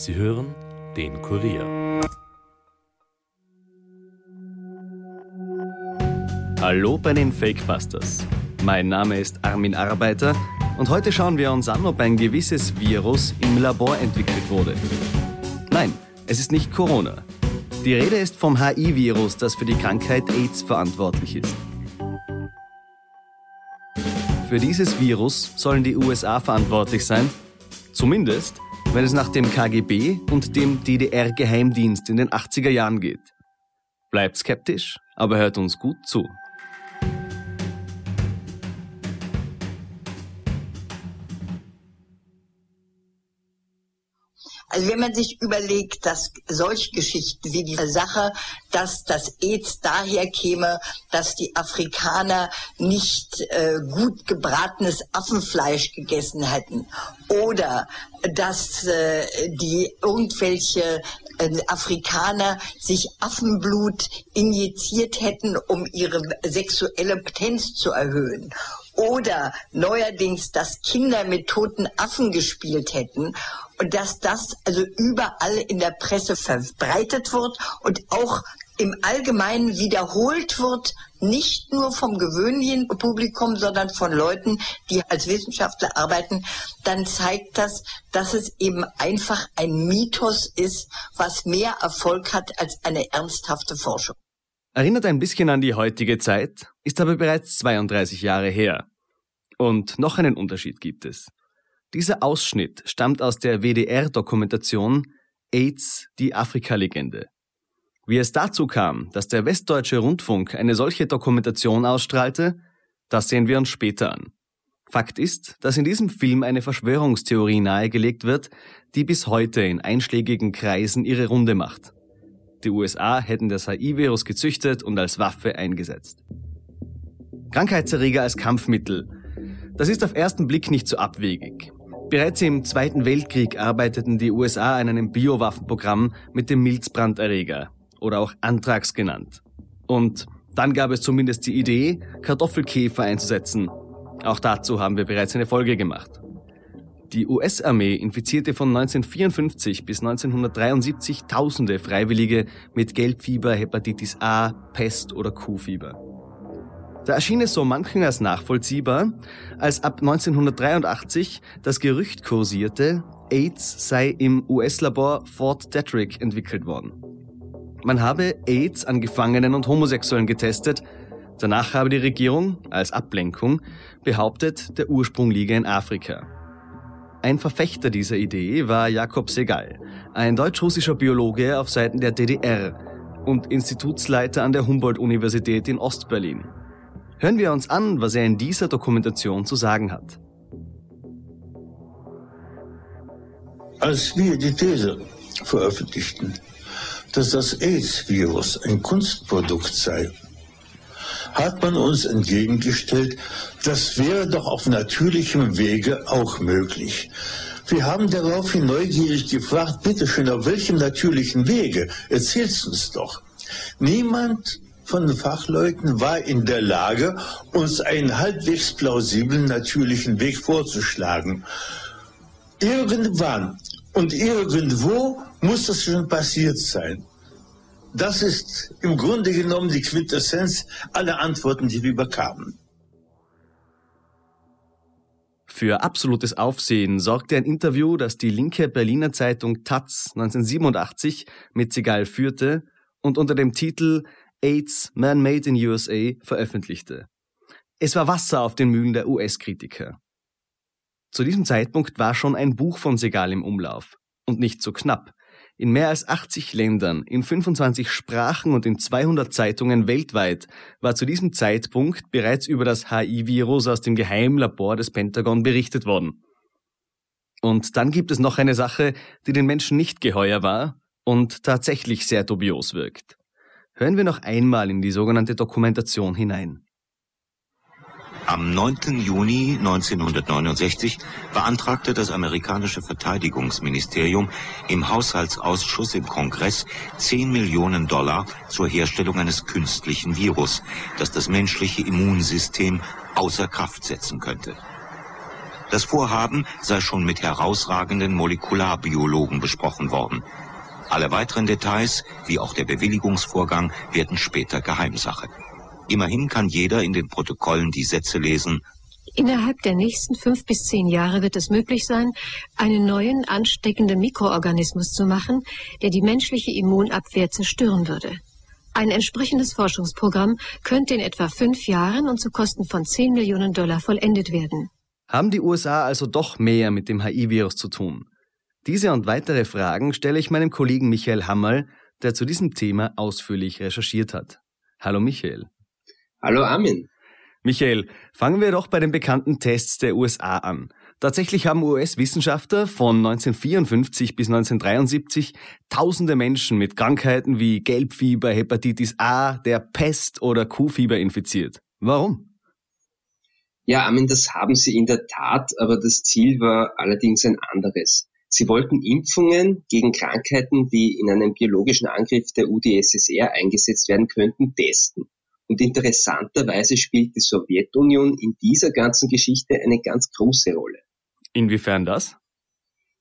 Sie hören den Kurier. Hallo bei den Fakebusters. Mein Name ist Armin Arbeiter und heute schauen wir uns an, ob ein gewisses Virus im Labor entwickelt wurde. Nein, es ist nicht Corona. Die Rede ist vom HI-Virus, das für die Krankheit AIDS verantwortlich ist. Für dieses Virus sollen die USA verantwortlich sein, zumindest wenn es nach dem KGB und dem DDR-Geheimdienst in den 80er Jahren geht. Bleibt skeptisch, aber hört uns gut zu. Also wenn man sich überlegt, dass solche Geschichten wie die Sache, dass das AIDS daher käme, dass die Afrikaner nicht äh, gut gebratenes Affenfleisch gegessen hätten oder dass äh, die irgendwelche äh, Afrikaner sich Affenblut injiziert hätten, um ihre sexuelle Potenz zu erhöhen oder neuerdings, dass Kinder mit toten Affen gespielt hätten und dass das also überall in der Presse verbreitet wird und auch im Allgemeinen wiederholt wird, nicht nur vom gewöhnlichen Publikum, sondern von Leuten, die als Wissenschaftler arbeiten, dann zeigt das, dass es eben einfach ein Mythos ist, was mehr Erfolg hat als eine ernsthafte Forschung. Erinnert ein bisschen an die heutige Zeit, ist aber bereits 32 Jahre her. Und noch einen Unterschied gibt es. Dieser Ausschnitt stammt aus der WDR-Dokumentation AIDS, die Afrika-Legende. Wie es dazu kam, dass der Westdeutsche Rundfunk eine solche Dokumentation ausstrahlte, das sehen wir uns später an. Fakt ist, dass in diesem Film eine Verschwörungstheorie nahegelegt wird, die bis heute in einschlägigen Kreisen ihre Runde macht. Die USA hätten das HIV-Virus gezüchtet und als Waffe eingesetzt. Krankheitserreger als Kampfmittel das ist auf ersten Blick nicht so abwegig. Bereits im Zweiten Weltkrieg arbeiteten die USA an einem Biowaffenprogramm mit dem Milzbranderreger oder auch Anthrax genannt. Und dann gab es zumindest die Idee, Kartoffelkäfer einzusetzen. Auch dazu haben wir bereits eine Folge gemacht. Die US-Armee infizierte von 1954 bis 1973 Tausende Freiwillige mit Gelbfieber, Hepatitis A, Pest oder Kuhfieber. Da erschien es so manchen als nachvollziehbar, als ab 1983 das Gerücht kursierte, AIDS sei im US-Labor Fort Detrick entwickelt worden. Man habe AIDS an Gefangenen und Homosexuellen getestet, danach habe die Regierung, als Ablenkung, behauptet, der Ursprung liege in Afrika. Ein Verfechter dieser Idee war Jakob Segal, ein deutsch-russischer Biologe auf Seiten der DDR und Institutsleiter an der Humboldt-Universität in Ostberlin. Hören wir uns an, was er in dieser Dokumentation zu sagen hat. Als wir die These veröffentlichten, dass das AIDS-Virus ein Kunstprodukt sei, hat man uns entgegengestellt, das wäre doch auf natürlichem Wege auch möglich. Wir haben daraufhin neugierig gefragt, bitteschön, auf welchem natürlichen Wege? Erzählst uns doch. Niemand von Fachleuten war in der Lage, uns einen halbwegs plausiblen, natürlichen Weg vorzuschlagen. Irgendwann und irgendwo muss das schon passiert sein. Das ist im Grunde genommen die Quintessenz aller Antworten, die wir bekamen. Für absolutes Aufsehen sorgte ein Interview, das die linke Berliner Zeitung Taz 1987 mit Segal führte und unter dem Titel AIDS Man Made in USA veröffentlichte. Es war Wasser auf den Mühlen der US-Kritiker. Zu diesem Zeitpunkt war schon ein Buch von Segal im Umlauf. Und nicht so knapp. In mehr als 80 Ländern, in 25 Sprachen und in 200 Zeitungen weltweit war zu diesem Zeitpunkt bereits über das HI-Virus aus dem Geheimlabor des Pentagon berichtet worden. Und dann gibt es noch eine Sache, die den Menschen nicht geheuer war und tatsächlich sehr dubios wirkt. Hören wir noch einmal in die sogenannte Dokumentation hinein. Am 9. Juni 1969 beantragte das amerikanische Verteidigungsministerium im Haushaltsausschuss im Kongress 10 Millionen Dollar zur Herstellung eines künstlichen Virus, das das menschliche Immunsystem außer Kraft setzen könnte. Das Vorhaben sei schon mit herausragenden Molekularbiologen besprochen worden. Alle weiteren Details, wie auch der Bewilligungsvorgang, werden später Geheimsache. Immerhin kann jeder in den Protokollen die Sätze lesen, Innerhalb der nächsten fünf bis zehn Jahre wird es möglich sein, einen neuen ansteckenden Mikroorganismus zu machen, der die menschliche Immunabwehr zerstören würde. Ein entsprechendes Forschungsprogramm könnte in etwa fünf Jahren und zu Kosten von 10 Millionen Dollar vollendet werden. Haben die USA also doch mehr mit dem HIV-Virus zu tun? Diese und weitere Fragen stelle ich meinem Kollegen Michael Hammerl, der zu diesem Thema ausführlich recherchiert hat. Hallo Michael. Hallo Armin. Michael, fangen wir doch bei den bekannten Tests der USA an. Tatsächlich haben US-Wissenschaftler von 1954 bis 1973 tausende Menschen mit Krankheiten wie Gelbfieber, Hepatitis A, der Pest oder Kuhfieber infiziert. Warum? Ja, Armin, das haben sie in der Tat, aber das Ziel war allerdings ein anderes. Sie wollten Impfungen gegen Krankheiten, die in einem biologischen Angriff der UdSSR eingesetzt werden könnten, testen. Und interessanterweise spielt die Sowjetunion in dieser ganzen Geschichte eine ganz große Rolle. Inwiefern das?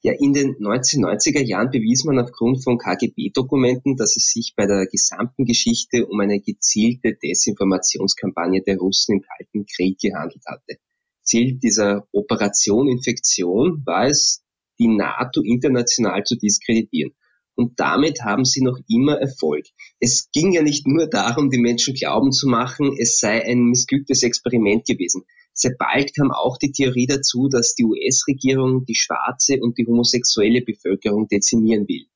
Ja, in den 1990er Jahren bewies man aufgrund von KGB-Dokumenten, dass es sich bei der gesamten Geschichte um eine gezielte Desinformationskampagne der Russen im Kalten Krieg gehandelt hatte. Ziel dieser Operation Infektion war es, die NATO international zu diskreditieren. Und damit haben sie noch immer Erfolg. Es ging ja nicht nur darum, die Menschen glauben zu machen, es sei ein missglücktes Experiment gewesen. Sehr bald kam auch die Theorie dazu, dass die US-Regierung die schwarze und die homosexuelle Bevölkerung dezimieren will.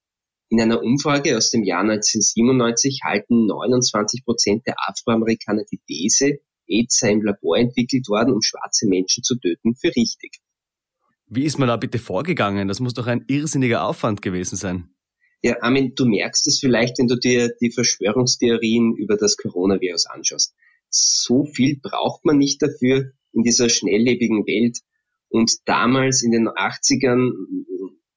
In einer Umfrage aus dem Jahr 1997 halten 29 Prozent der Afroamerikaner die These, AIDS sei im Labor entwickelt worden, um schwarze Menschen zu töten, für richtig. Wie ist man da bitte vorgegangen? Das muss doch ein irrsinniger Aufwand gewesen sein. Ja, Armin, du merkst es vielleicht, wenn du dir die Verschwörungstheorien über das Coronavirus anschaust. So viel braucht man nicht dafür, in dieser schnelllebigen Welt. Und damals in den 80ern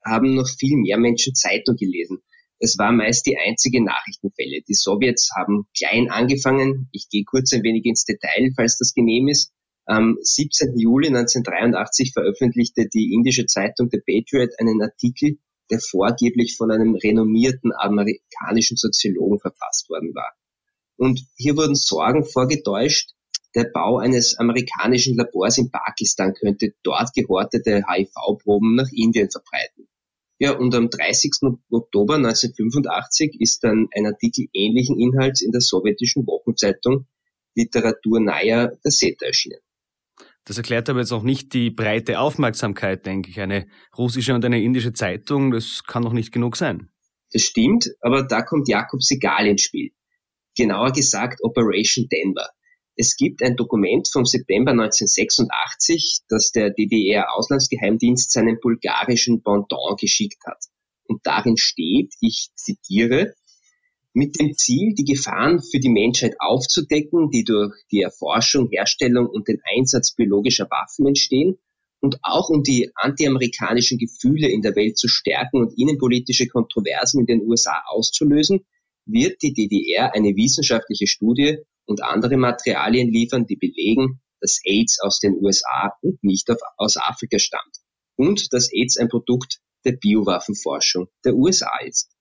haben noch viel mehr Menschen Zeitung gelesen. Es war meist die einzige Nachrichtenquelle. Die Sowjets haben klein angefangen. Ich gehe kurz ein wenig ins Detail, falls das genehm ist. Am 17. Juli 1983 veröffentlichte die indische Zeitung The Patriot einen Artikel, der vorgeblich von einem renommierten amerikanischen Soziologen verfasst worden war. Und hier wurden Sorgen vorgetäuscht, der Bau eines amerikanischen Labors in Pakistan könnte dort gehortete HIV-Proben nach Indien verbreiten. Ja, und am 30. Oktober 1985 ist dann ein Artikel ähnlichen Inhalts in der sowjetischen Wochenzeitung Literatur Naya Gazeta erschienen. Das erklärt aber jetzt auch nicht die breite Aufmerksamkeit, denke ich. Eine russische und eine indische Zeitung, das kann doch nicht genug sein. Das stimmt, aber da kommt Jakob Segal ins Spiel. Genauer gesagt Operation Denver. Es gibt ein Dokument vom September 1986, das der DDR-Auslandsgeheimdienst seinem bulgarischen Pendant geschickt hat. Und darin steht, ich zitiere, mit dem Ziel, die Gefahren für die Menschheit aufzudecken, die durch die Erforschung, Herstellung und den Einsatz biologischer Waffen entstehen, und auch um die antiamerikanischen Gefühle in der Welt zu stärken und innenpolitische Kontroversen in den USA auszulösen, wird die DDR eine wissenschaftliche Studie und andere Materialien liefern, die belegen, dass AIDS aus den USA und nicht aus Afrika stammt und dass AIDS ein Produkt der Biowaffenforschung der USA ist.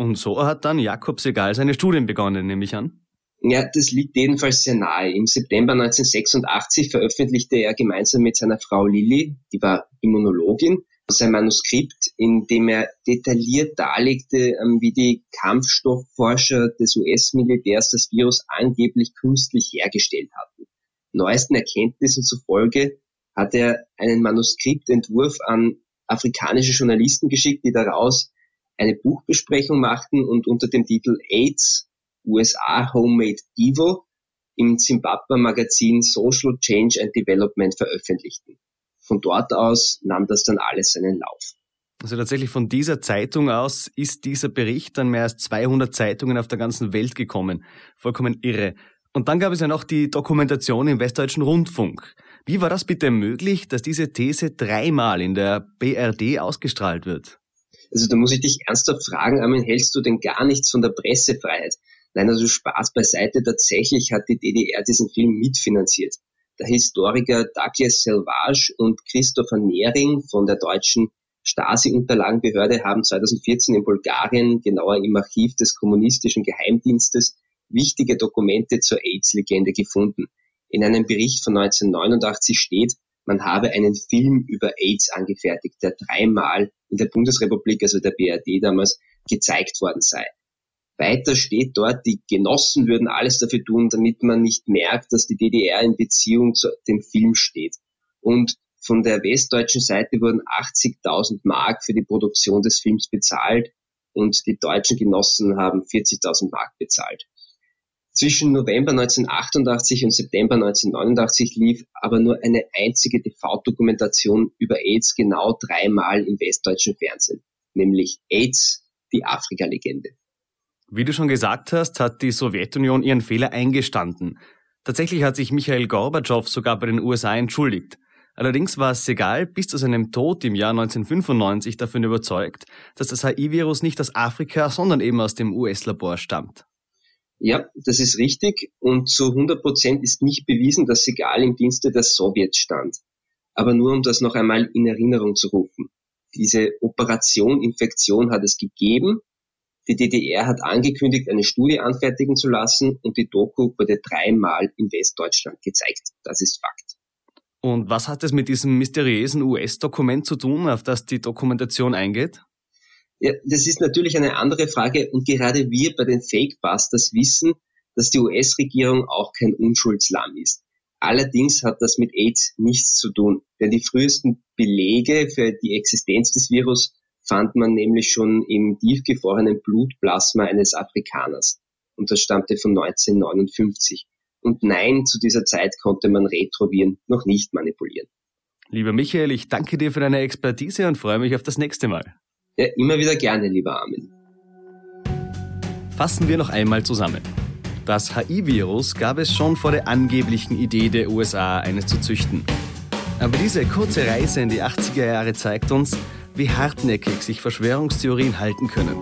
Und so hat dann Jakob Segal seine Studien begonnen, nehme ich an. Ja, das liegt jedenfalls sehr nahe. Im September 1986 veröffentlichte er gemeinsam mit seiner Frau Lilly, die war Immunologin, sein Manuskript, in dem er detailliert darlegte, ähm, wie die Kampfstoffforscher des US-Militärs das Virus angeblich künstlich hergestellt hatten. Neuesten Erkenntnissen zufolge hat er einen Manuskriptentwurf an afrikanische Journalisten geschickt, die daraus eine Buchbesprechung machten und unter dem Titel AIDS USA Homemade Evil im Zimbabwe Magazin Social Change and Development veröffentlichten von dort aus nahm das dann alles seinen Lauf. Also tatsächlich von dieser Zeitung aus ist dieser Bericht an mehr als 200 Zeitungen auf der ganzen Welt gekommen. Vollkommen irre. Und dann gab es ja noch die Dokumentation im Westdeutschen Rundfunk. Wie war das bitte möglich, dass diese These dreimal in der BRD ausgestrahlt wird? Also da muss ich dich ernsthaft fragen, Armin, hältst du denn gar nichts von der Pressefreiheit? Nein, also Spaß beiseite, tatsächlich hat die DDR diesen Film mitfinanziert. der Historiker Douglas Selvage und Christopher Nehring von der deutschen Stasi-Unterlagenbehörde haben 2014 in Bulgarien, genauer im Archiv des kommunistischen Geheimdienstes, wichtige Dokumente zur AIDS-Legende gefunden. In einem Bericht von 1989 steht, man habe einen Film über AIDS angefertigt, der dreimal in der Bundesrepublik, also der BRD damals, gezeigt worden sei. Weiter steht dort, die Genossen würden alles dafür tun, damit man nicht merkt, dass die DDR in Beziehung zu dem Film steht. Und von der westdeutschen Seite wurden 80.000 Mark für die Produktion des Films bezahlt und die deutschen Genossen haben 40.000 Mark bezahlt. Zwischen November 1988 und September 1989 lief aber nur eine einzige TV-Dokumentation über AIDS genau dreimal im westdeutschen Fernsehen, nämlich AIDS, die Afrika-Legende. Wie du schon gesagt hast, hat die Sowjetunion ihren Fehler eingestanden. Tatsächlich hat sich Michael Gorbatschow sogar bei den USA entschuldigt. Allerdings war Segal bis zu seinem Tod im Jahr 1995 davon überzeugt, dass das HIV-Virus nicht aus Afrika, sondern eben aus dem US-Labor stammt. Ja, das ist richtig und zu 100 Prozent ist nicht bewiesen, dass Segal im Dienste der Sowjets stand. Aber nur um das noch einmal in Erinnerung zu rufen. Diese Operation Infektion hat es gegeben die DDR hat angekündigt, eine Studie anfertigen zu lassen und die Doku wurde dreimal in Westdeutschland gezeigt. Das ist Fakt. Und was hat es mit diesem mysteriösen US-Dokument zu tun, auf das die Dokumentation eingeht? Ja, das ist natürlich eine andere Frage und gerade wir bei den Fake-Busters wissen, dass die US-Regierung auch kein Unschuldslamm ist. Allerdings hat das mit AIDS nichts zu tun, denn die frühesten Belege für die Existenz des Virus fand man nämlich schon im tiefgefrorenen Blutplasma eines Afrikaners. Und das stammte von 1959. Und nein, zu dieser Zeit konnte man Retroviren noch nicht manipulieren. Lieber Michael, ich danke dir für deine Expertise und freue mich auf das nächste Mal. Ja, immer wieder gerne, lieber Armin. Fassen wir noch einmal zusammen. Das HIV-Virus gab es schon vor der angeblichen Idee der USA, eines zu züchten. Aber diese kurze Reise in die 80er Jahre zeigt uns, wie hartnäckig sich Verschwörungstheorien halten können.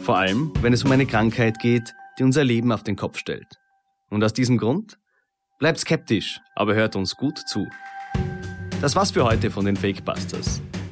Vor allem, wenn es um eine Krankheit geht, die unser Leben auf den Kopf stellt. Und aus diesem Grund? Bleibt skeptisch, aber hört uns gut zu. Das war's für heute von den Fakebusters.